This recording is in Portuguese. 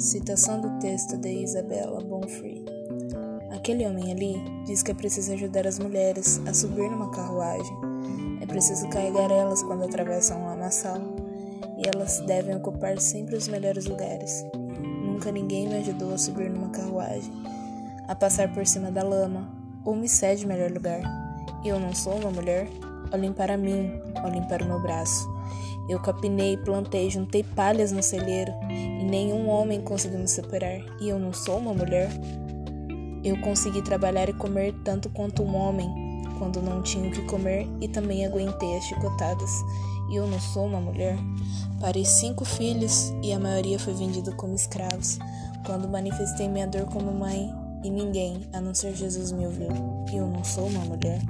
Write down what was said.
Interpretação do texto de Isabella Bonfrey. Aquele homem ali diz que é preciso ajudar as mulheres a subir numa carruagem. É preciso carregar elas quando atravessam um lamaçal. E elas devem ocupar sempre os melhores lugares. Nunca ninguém me ajudou a subir numa carruagem, a passar por cima da lama, ou me cede melhor lugar. Eu não sou uma mulher? Olhem para mim, olhem para o meu braço. Eu capinei, plantei, juntei palhas no celeiro e nenhum homem conseguiu me superar. E eu não sou uma mulher? Eu consegui trabalhar e comer tanto quanto um homem quando não tinha o que comer e também aguentei as chicotadas. E eu não sou uma mulher? Parei cinco filhos e a maioria foi vendida como escravos. Quando manifestei minha dor como mãe e ninguém, a não ser Jesus, me ouviu. E eu não sou uma mulher?